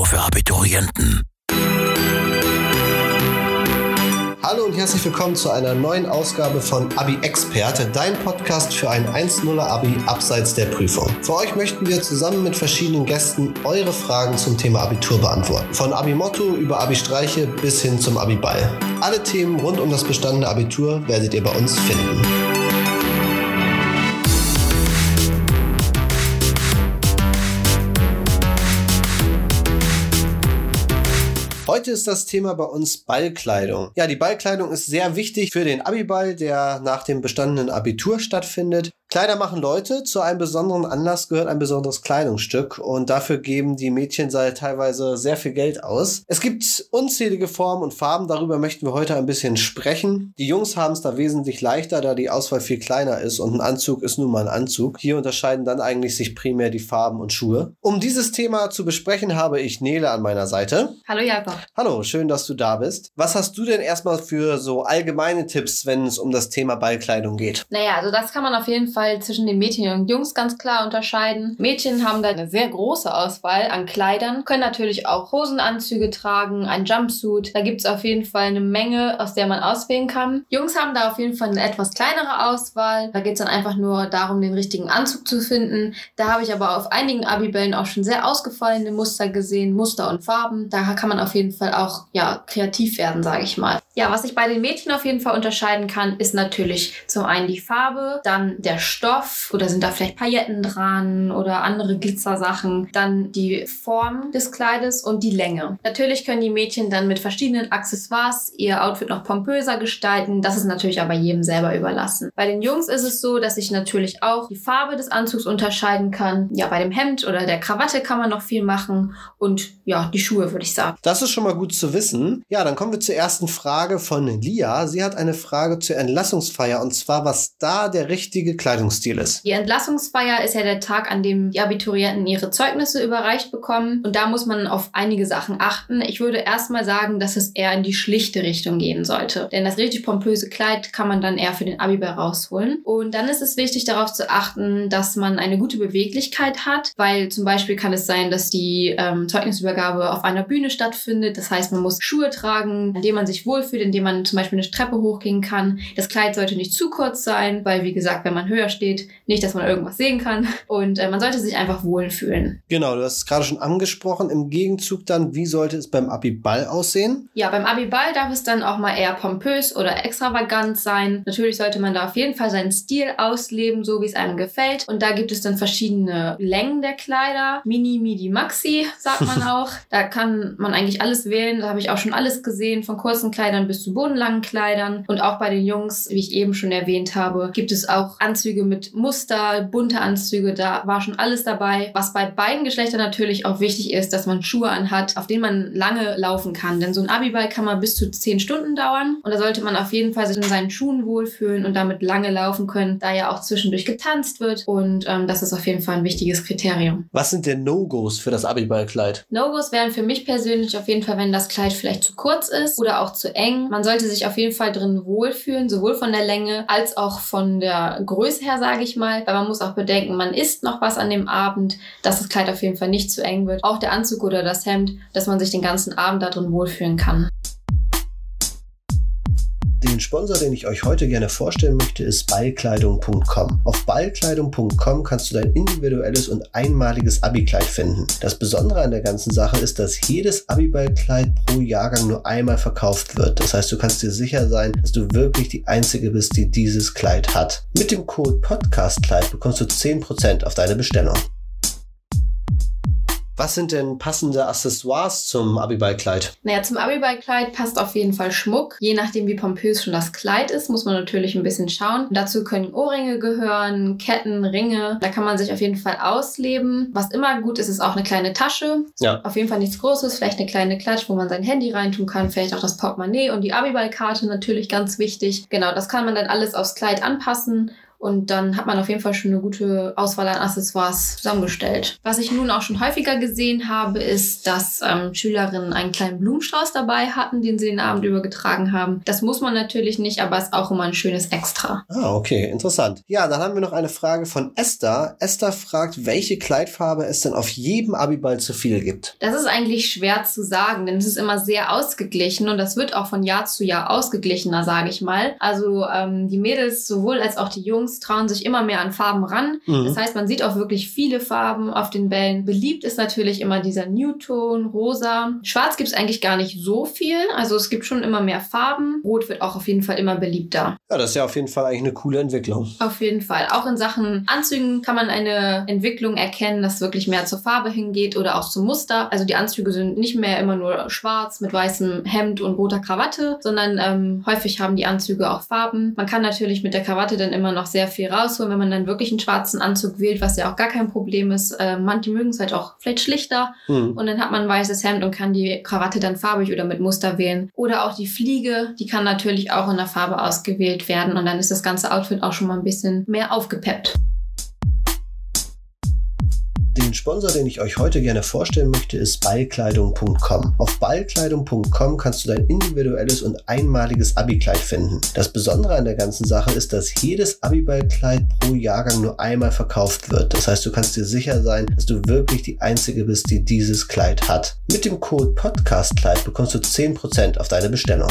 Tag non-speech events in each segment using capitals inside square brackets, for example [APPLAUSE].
Abitur für Abiturienten. Hallo und herzlich willkommen zu einer neuen Ausgabe von Abi Experte, dein Podcast für ein 1.0 Abi abseits der Prüfung. Für euch möchten wir zusammen mit verschiedenen Gästen eure Fragen zum Thema Abitur beantworten. Von Abi Motto über Abi Streiche bis hin zum Abi Ball. Alle Themen rund um das bestandene Abitur werdet ihr bei uns finden. Heute ist das Thema bei uns Ballkleidung. Ja, die Ballkleidung ist sehr wichtig für den Abiball, der nach dem bestandenen Abitur stattfindet. Kleider machen Leute. Zu einem besonderen Anlass gehört ein besonderes Kleidungsstück und dafür geben die Mädchen teilweise sehr viel Geld aus. Es gibt unzählige Formen und Farben, darüber möchten wir heute ein bisschen sprechen. Die Jungs haben es da wesentlich leichter, da die Auswahl viel kleiner ist und ein Anzug ist nun mal ein Anzug. Hier unterscheiden dann eigentlich sich primär die Farben und Schuhe. Um dieses Thema zu besprechen, habe ich Nele an meiner Seite. Hallo Jakob. Hallo, schön, dass du da bist. Was hast du denn erstmal für so allgemeine Tipps, wenn es um das Thema Ballkleidung geht? Naja, also das kann man auf jeden Fall Fall zwischen den Mädchen und Jungs ganz klar unterscheiden. Mädchen haben da eine sehr große Auswahl an Kleidern, können natürlich auch Hosenanzüge tragen, ein Jumpsuit. Da gibt es auf jeden Fall eine Menge, aus der man auswählen kann. Jungs haben da auf jeden Fall eine etwas kleinere Auswahl. Da geht es dann einfach nur darum, den richtigen Anzug zu finden. Da habe ich aber auf einigen Abibällen auch schon sehr ausgefallene Muster gesehen, Muster und Farben. Da kann man auf jeden Fall auch ja kreativ werden, sage ich mal. Ja, was ich bei den Mädchen auf jeden Fall unterscheiden kann, ist natürlich zum einen die Farbe, dann der Stoff oder sind da vielleicht Pailletten dran oder andere Glitzersachen. Dann die Form des Kleides und die Länge. Natürlich können die Mädchen dann mit verschiedenen Accessoires ihr Outfit noch pompöser gestalten. Das ist natürlich aber jedem selber überlassen. Bei den Jungs ist es so, dass ich natürlich auch die Farbe des Anzugs unterscheiden kann. Ja, bei dem Hemd oder der Krawatte kann man noch viel machen und ja, die Schuhe würde ich sagen. Das ist schon mal gut zu wissen. Ja, dann kommen wir zur ersten Frage von Lia. Sie hat eine Frage zur Entlassungsfeier und zwar, was da der richtige Kleidung Kleidungsstil ist. Die Entlassungsfeier ist ja der Tag, an dem die Abiturienten ihre Zeugnisse überreicht bekommen. Und da muss man auf einige Sachen achten. Ich würde erstmal sagen, dass es eher in die schlichte Richtung gehen sollte. Denn das richtig pompöse Kleid kann man dann eher für den Abiball rausholen. Und dann ist es wichtig, darauf zu achten, dass man eine gute Beweglichkeit hat. Weil zum Beispiel kann es sein, dass die ähm, Zeugnisübergabe auf einer Bühne stattfindet. Das heißt, man muss Schuhe tragen, in denen man sich wohlfühlt, in denen man zum Beispiel eine Treppe hochgehen kann. Das Kleid sollte nicht zu kurz sein, weil wie gesagt, wenn man höher steht. Nicht, dass man irgendwas sehen kann. Und äh, man sollte sich einfach wohlfühlen. Genau, du hast es gerade schon angesprochen. Im Gegenzug dann, wie sollte es beim Abiball aussehen? Ja, beim Abiball darf es dann auch mal eher pompös oder extravagant sein. Natürlich sollte man da auf jeden Fall seinen Stil ausleben, so wie es einem gefällt. Und da gibt es dann verschiedene Längen der Kleider. Mini, Midi, Maxi, sagt man [LAUGHS] auch. da kann man eigentlich alles wählen. Da habe ich auch schon alles gesehen, von kurzen Kleidern bis zu bodenlangen Kleidern. Und auch bei den Jungs, wie ich eben schon erwähnt habe, gibt es auch Anzüge Anzüge mit Muster, bunte Anzüge, da war schon alles dabei. Was bei beiden Geschlechtern natürlich auch wichtig ist, dass man Schuhe anhat, auf denen man lange laufen kann. Denn so ein Abiball kann mal bis zu zehn Stunden dauern und da sollte man auf jeden Fall sich in seinen Schuhen wohlfühlen und damit lange laufen können, da ja auch zwischendurch getanzt wird und ähm, das ist auf jeden Fall ein wichtiges Kriterium. Was sind denn No-Gos für das Abiballkleid? No-Gos wären für mich persönlich auf jeden Fall, wenn das Kleid vielleicht zu kurz ist oder auch zu eng. Man sollte sich auf jeden Fall drin wohlfühlen, sowohl von der Länge als auch von der Größe her sage ich mal. Aber man muss auch bedenken, man isst noch was an dem Abend, dass das Kleid auf jeden Fall nicht zu eng wird. Auch der Anzug oder das Hemd, dass man sich den ganzen Abend da drin wohlfühlen kann. Den Sponsor, den ich euch heute gerne vorstellen möchte, ist ballkleidung.com. Auf ballkleidung.com kannst du dein individuelles und einmaliges Abi-Kleid finden. Das Besondere an der ganzen Sache ist, dass jedes Abi-Ballkleid pro Jahrgang nur einmal verkauft wird. Das heißt, du kannst dir sicher sein, dass du wirklich die Einzige bist, die dieses Kleid hat. Mit dem Code PODCASTKleid bekommst du 10% auf deine Bestellung. Was sind denn passende Accessoires zum Abiballkleid? Naja, zum Abiballkleid passt auf jeden Fall Schmuck. Je nachdem, wie pompös schon das Kleid ist, muss man natürlich ein bisschen schauen. Dazu können Ohrringe gehören, Ketten, Ringe. Da kann man sich auf jeden Fall ausleben. Was immer gut ist, ist auch eine kleine Tasche. Ja. Auf jeden Fall nichts Großes, vielleicht eine kleine Klatsch, wo man sein Handy reintun kann, vielleicht auch das Portemonnaie und die Abiballkarte natürlich ganz wichtig. Genau, das kann man dann alles aufs Kleid anpassen Und dann hat man auf jeden Fall schon eine gute Auswahl an Accessoires zusammengestellt. Was ich nun auch schon häufiger gesehen habe, ist, dass ähm, Schülerinnen einen kleinen Blumenstrauß dabei hatten, den sie den Abend über getragen haben. Das muss man natürlich nicht, aber ist auch immer ein schönes Extra. Ah, okay, interessant. Ja, dann haben wir noch eine Frage von Esther. Esther fragt, welche Kleidfarbe es denn auf jedem Abiball zu viel gibt. Das ist eigentlich schwer zu sagen, denn es ist immer sehr ausgeglichen und das wird auch von Jahr zu Jahr ausgeglichener, sage ich mal. Also ähm, die Mädels sowohl als auch die Jungs trauen sich immer mehr an Farben ran. Mhm. Das heißt, man sieht auch wirklich viele Farben auf den Bällen. Beliebt ist natürlich immer dieser Newton, rosa. Schwarz gibt es eigentlich gar nicht so viel. Also es gibt schon immer mehr Farben. Rot wird auch auf jeden Fall immer beliebter. Ja, das ist ja auf jeden Fall eigentlich eine coole Entwicklung. Auf jeden Fall. Auch in Sachen Anzügen kann man eine Entwicklung erkennen, dass wirklich mehr zur Farbe hingeht oder auch zum Muster. Also die Anzüge sind nicht mehr immer nur schwarz mit weißem Hemd und roter Krawatte, sondern ähm, häufig haben die Anzüge auch Farben. Man kann natürlich mit der Krawatte dann immer noch sehr viel rausholen, wenn man dann wirklich einen schwarzen Anzug wählt, was ja auch gar kein Problem ist. Äh, manche mögen es halt auch vielleicht schlichter mhm. und dann hat man ein weißes Hemd und kann die Krawatte dann farbig oder mit Muster wählen. Oder auch die Fliege, die kann natürlich auch in der Farbe ausgewählt werden und dann ist das ganze Outfit auch schon mal ein bisschen mehr aufgepeppt. Den Sponsor, den ich euch heute gerne vorstellen möchte, ist ballkleidung.com. Auf ballkleidung.com kannst du dein individuelles und einmaliges Abi-Kleid finden. Das Besondere an der ganzen Sache ist, dass jedes Abi-Ballkleid pro Jahrgang nur einmal verkauft wird. Das heißt, du kannst dir sicher sein, dass du wirklich die Einzige bist, die dieses Kleid hat. Mit dem Code PODCASTKleid bekommst du 10% auf deine Bestellung.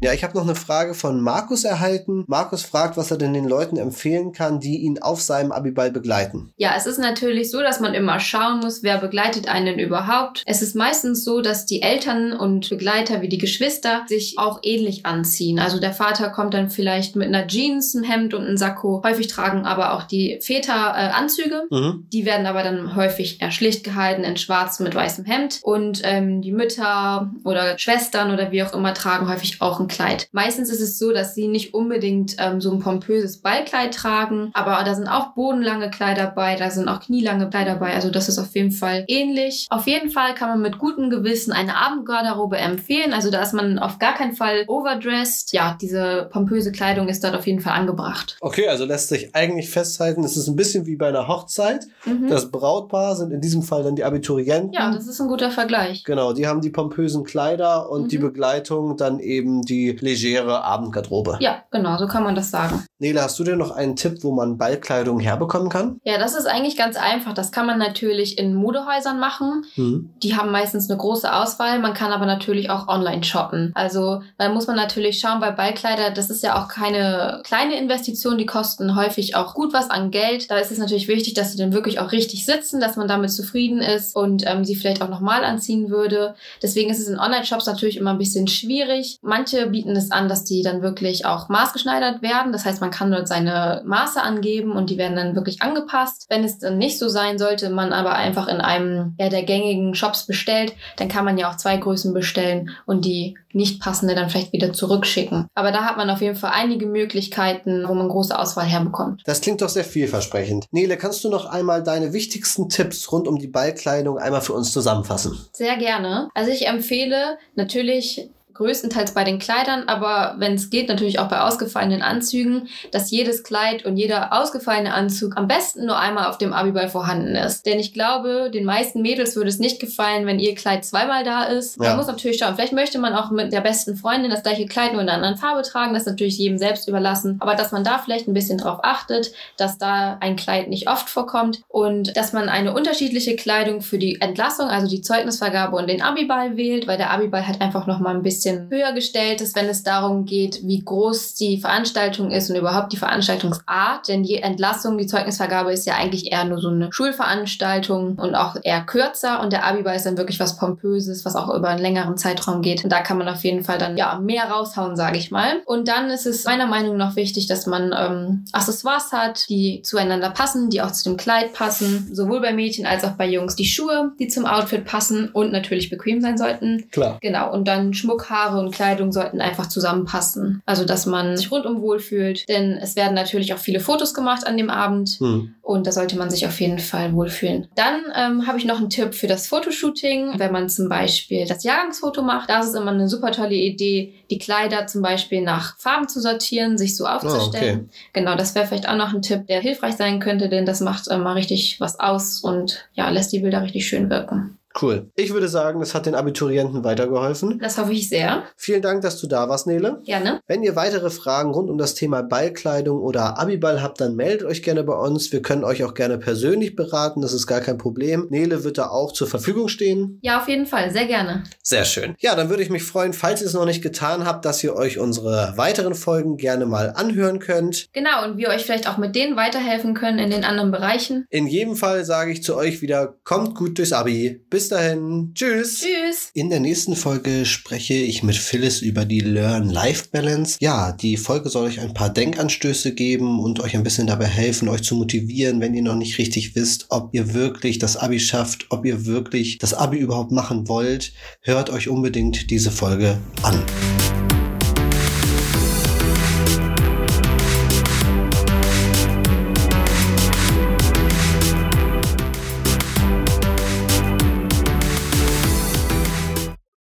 Ja, ich habe noch eine Frage von Markus erhalten. Markus fragt, was er denn den Leuten empfehlen kann, die ihn auf seinem Abiball begleiten. Ja, es ist natürlich so, dass man immer schauen muss, wer begleitet einen überhaupt. Es ist meistens so, dass die Eltern und Begleiter wie die Geschwister sich auch ähnlich anziehen. Also der Vater kommt dann vielleicht mit einer Jeans, einem Hemd und einem Sakko. Häufig tragen aber auch die Väter äh, Anzüge. Mhm. Die werden aber dann häufig eher schlicht gehalten in schwarz mit weißem Hemd. Und ähm, die Mütter oder Schwestern oder wie auch immer tragen häufig auch ein Kleid. Meistens ist es so, dass sie nicht unbedingt ähm, so ein pompöses Ballkleid tragen, aber da sind auch bodenlange Kleider dabei, da sind auch knielange Kleider dabei. Also das ist auf jeden Fall ähnlich. Auf jeden Fall kann man mit gutem Gewissen eine Abendgarderobe empfehlen. Also da ist man auf gar keinen Fall overdressed. Ja, diese pompöse Kleidung ist dort auf jeden Fall angebracht. Okay, also lässt sich eigentlich festhalten, es ist ein bisschen wie bei einer Hochzeit. Mhm. Das Brautpaar sind in diesem Fall dann die Abiturienten. Ja, das ist ein guter Vergleich. Genau, die haben die pompösen Kleider und mhm. die Begleitung dann eben die die legere Abendgarderobe. Ja, genau, so kann man das sagen. Nele, hast du denn noch einen Tipp, wo man Ballkleidung herbekommen kann? Ja, das ist eigentlich ganz einfach. Das kann man natürlich in Modehäusern machen. Mhm. Die haben meistens eine große Auswahl. Man kann aber natürlich auch online shoppen. Also da muss man natürlich schauen, bei Ballkleider, das ist ja auch keine kleine Investition. Die kosten häufig auch gut was an Geld. Da ist es natürlich wichtig, dass sie dann wirklich auch richtig sitzen, dass man damit zufrieden ist und ähm, sie vielleicht auch nochmal anziehen würde. Deswegen ist es in Online-Shops natürlich immer ein bisschen schwierig. Manche bieten es an, dass die dann wirklich auch maßgeschneidert werden. Das heißt, man kann dort seine Maße angeben und die werden dann wirklich angepasst. Wenn es dann nicht so sein sollte, man aber einfach in einem ja, der gängigen Shops bestellt, dann kann man ja auch zwei Größen bestellen und die nicht passende dann vielleicht wieder zurückschicken. Aber da hat man auf jeden Fall einige Möglichkeiten, wo man große Auswahl herbekommt. Das klingt doch sehr vielversprechend. Nele, kannst du noch einmal deine wichtigsten Tipps rund um die Ballkleidung einmal für uns zusammenfassen? Sehr gerne. Also ich empfehle natürlich größtenteils bei den Kleidern, aber wenn es geht, natürlich auch bei ausgefallenen Anzügen, dass jedes Kleid und jeder ausgefallene Anzug am besten nur einmal auf dem Abiball vorhanden ist. Denn ich glaube, den meisten Mädels würde es nicht gefallen, wenn ihr Kleid zweimal da ist. Ja. Man muss natürlich schauen, vielleicht möchte man auch mit der besten Freundin das gleiche Kleid nur in einer anderen Farbe tragen, das ist natürlich jedem selbst überlassen, aber dass man da vielleicht ein bisschen drauf achtet, dass da ein Kleid nicht oft vorkommt und dass man eine unterschiedliche Kleidung für die Entlassung, also die Zeugnisvergabe und den Abiball wählt, weil der Abiball hat einfach noch mal ein bisschen bisschen höher gestellt ist, wenn es darum geht, wie groß die Veranstaltung ist und überhaupt die Veranstaltungsart. Denn die Entlassung, die Zeugnisvergabe ist ja eigentlich eher nur so eine Schulveranstaltung und auch eher kürzer. Und der Abiball ist dann wirklich was Pompöses, was auch über einen längeren Zeitraum geht. Und da kann man auf jeden Fall dann ja mehr raushauen, sage ich mal. Und dann ist es meiner Meinung nach wichtig, dass man ähm, Accessoires hat, die zueinander passen, die auch zu dem Kleid passen, sowohl bei Mädchen als auch bei Jungs. Die Schuhe, die zum Outfit passen und natürlich bequem sein sollten. Klar. Genau. Und dann Schmuck haben Haare und Kleidung sollten einfach zusammenpassen. Also, dass man sich rundum wohlfühlt. Denn es werden natürlich auch viele Fotos gemacht an dem Abend. Hm. Und da sollte man sich auf jeden Fall wohlfühlen. Dann ähm, habe ich noch einen Tipp für das Fotoshooting. Wenn man zum Beispiel das Jahrgangsfoto macht, da ist es immer eine super tolle Idee, die Kleider zum Beispiel nach Farben zu sortieren, sich so aufzustellen. Oh, okay. Genau, das wäre vielleicht auch noch ein Tipp, der hilfreich sein könnte, denn das macht äh, mal richtig was aus und ja, lässt die Bilder richtig schön wirken. Cool. Ich würde sagen, das hat den Abiturienten weitergeholfen. Das hoffe ich sehr. Vielen Dank, dass du da warst, Nele. Gerne. Wenn ihr weitere Fragen rund um das Thema Ballkleidung oder Abiball habt, dann meldet euch gerne bei uns. Wir können euch auch gerne persönlich beraten. Das ist gar kein Problem. Nele wird da auch zur Verfügung stehen. Ja, auf jeden Fall. Sehr gerne. Sehr schön. Ja, dann würde ich mich freuen, falls ihr es noch nicht getan habt, dass ihr euch unsere weiteren Folgen gerne mal anhören könnt. Genau, und wir euch vielleicht auch mit denen weiterhelfen können in den anderen Bereichen. In jedem Fall sage ich zu euch wieder, kommt gut durchs Abi. Bis dahin. Tschüss. Tschüss. In der nächsten Folge spreche ich mit Phyllis über die Learn-Life-Balance. Ja, die Folge soll euch ein paar Denkanstöße geben und euch ein bisschen dabei helfen, euch zu motivieren, wenn ihr noch nicht richtig wisst, ob ihr wirklich das Abi schafft, ob ihr wirklich das Abi überhaupt machen wollt. Hört euch unbedingt diese Folge an.